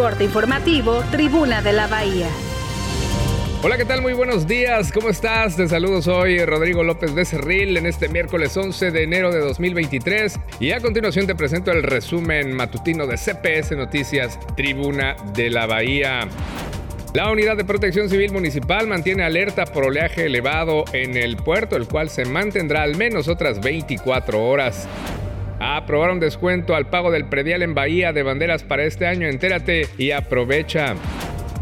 Corte informativo, Tribuna de la Bahía. Hola, ¿qué tal? Muy buenos días. ¿Cómo estás? Te saludo, soy Rodrigo López Becerril en este miércoles 11 de enero de 2023 y a continuación te presento el resumen matutino de CPS Noticias, Tribuna de la Bahía. La Unidad de Protección Civil Municipal mantiene alerta por oleaje elevado en el puerto, el cual se mantendrá al menos otras 24 horas. Aprobaron descuento al pago del predial en Bahía de banderas para este año. Entérate y aprovecha.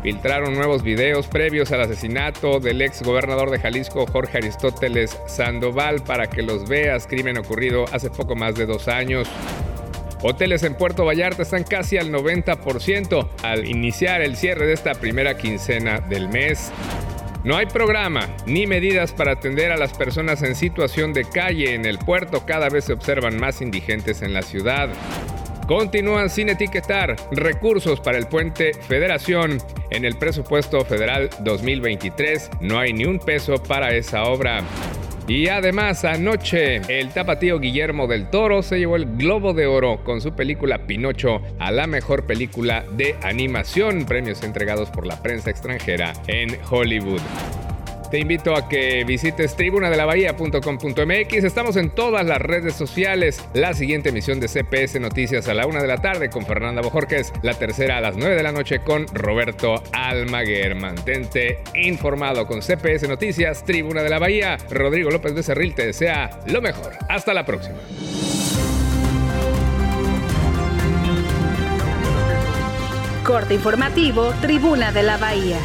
Filtraron nuevos videos previos al asesinato del ex gobernador de Jalisco, Jorge Aristóteles Sandoval, para que los veas, crimen ocurrido hace poco más de dos años. Hoteles en Puerto Vallarta están casi al 90% al iniciar el cierre de esta primera quincena del mes. No hay programa ni medidas para atender a las personas en situación de calle en el puerto. Cada vez se observan más indigentes en la ciudad. Continúan sin etiquetar recursos para el puente Federación. En el presupuesto federal 2023 no hay ni un peso para esa obra. Y además, anoche, el tapatío Guillermo del Toro se llevó el Globo de Oro con su película Pinocho a la mejor película de animación, premios entregados por la prensa extranjera en Hollywood. Te invito a que visites tribunadelabahía.com.mx. Estamos en todas las redes sociales. La siguiente emisión de CPS Noticias a la una de la tarde con Fernanda Bojorquez. La tercera a las 9 de la noche con Roberto Almaguer. Mantente informado con CPS Noticias, Tribuna de la Bahía. Rodrigo López Becerril te desea lo mejor. Hasta la próxima. Corte informativo, Tribuna de la Bahía.